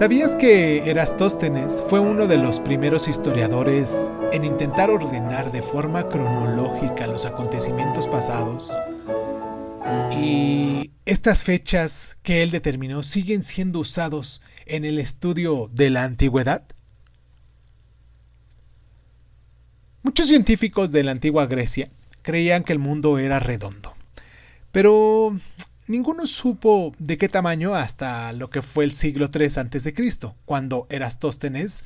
¿Sabías que Erastóstenes fue uno de los primeros historiadores en intentar ordenar de forma cronológica los acontecimientos pasados? Y estas fechas que él determinó siguen siendo usados en el estudio de la antigüedad. Muchos científicos de la antigua Grecia creían que el mundo era redondo, pero ninguno supo de qué tamaño hasta lo que fue el siglo III a.C., cuando Erastóstenes,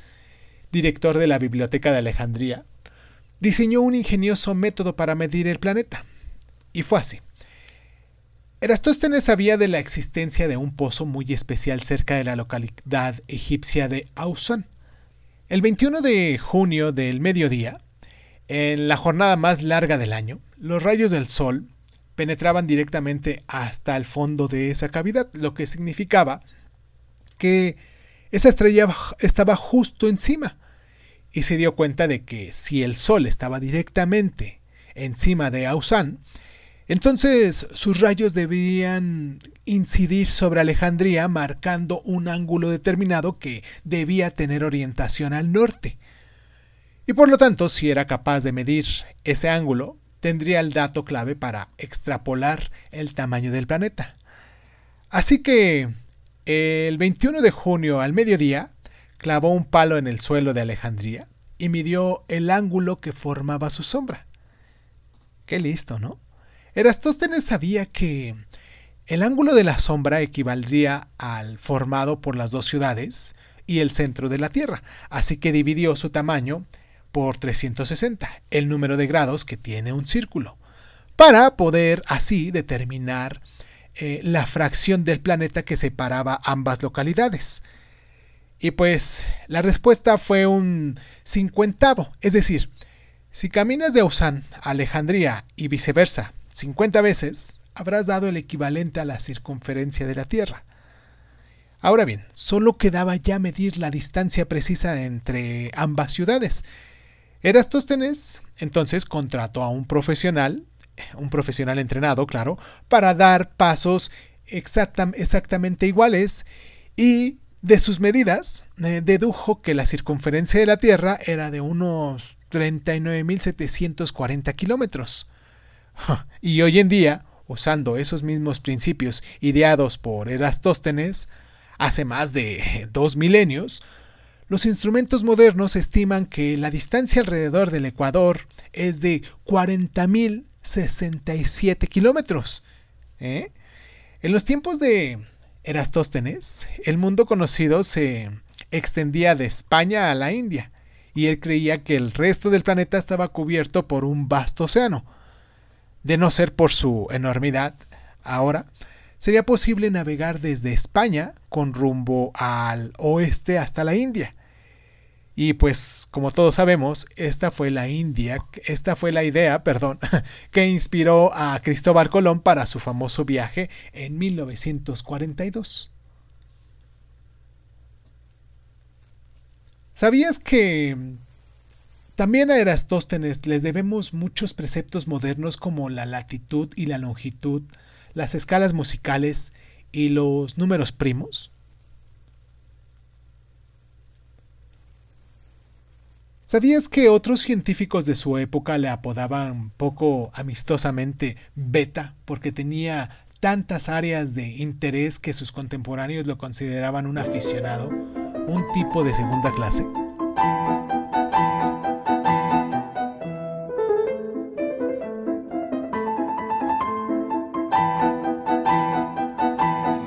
director de la Biblioteca de Alejandría, diseñó un ingenioso método para medir el planeta. Y fue así. Erastóstenes sabía de la existencia de un pozo muy especial cerca de la localidad egipcia de Ausán. El 21 de junio del mediodía, en la jornada más larga del año, los rayos del sol penetraban directamente hasta el fondo de esa cavidad, lo que significaba que esa estrella estaba justo encima. Y se dio cuenta de que si el Sol estaba directamente encima de Ausán, entonces sus rayos debían incidir sobre Alejandría marcando un ángulo determinado que debía tener orientación al norte. Y por lo tanto, si era capaz de medir ese ángulo, tendría el dato clave para extrapolar el tamaño del planeta. Así que el 21 de junio al mediodía clavó un palo en el suelo de Alejandría y midió el ángulo que formaba su sombra. Qué listo, ¿no? Erastóstenes sabía que el ángulo de la sombra equivaldría al formado por las dos ciudades y el centro de la Tierra, así que dividió su tamaño por 360, el número de grados que tiene un círculo, para poder así determinar eh, la fracción del planeta que separaba ambas localidades. Y pues la respuesta fue un cincuentavo, es decir, si caminas de Ausán a Alejandría y viceversa 50 veces, habrás dado el equivalente a la circunferencia de la Tierra. Ahora bien, solo quedaba ya medir la distancia precisa entre ambas ciudades, Erastóstenes entonces contrató a un profesional, un profesional entrenado, claro, para dar pasos exactamente iguales y de sus medidas eh, dedujo que la circunferencia de la Tierra era de unos 39.740 kilómetros. Y hoy en día, usando esos mismos principios ideados por Erastóstenes hace más de dos milenios, los instrumentos modernos estiman que la distancia alrededor del Ecuador es de 40.067 kilómetros. ¿eh? En los tiempos de Erastóstenes, el mundo conocido se extendía de España a la India, y él creía que el resto del planeta estaba cubierto por un vasto océano. De no ser por su enormidad, ahora sería posible navegar desde España con rumbo al oeste hasta la India. Y pues, como todos sabemos, esta fue la India, esta fue la idea, perdón, que inspiró a Cristóbal Colón para su famoso viaje en 1942. ¿Sabías que también a Erastóstenes les debemos muchos preceptos modernos como la latitud y la longitud, las escalas musicales y los números primos? ¿Sabías que otros científicos de su época le apodaban poco amistosamente Beta porque tenía tantas áreas de interés que sus contemporáneos lo consideraban un aficionado, un tipo de segunda clase?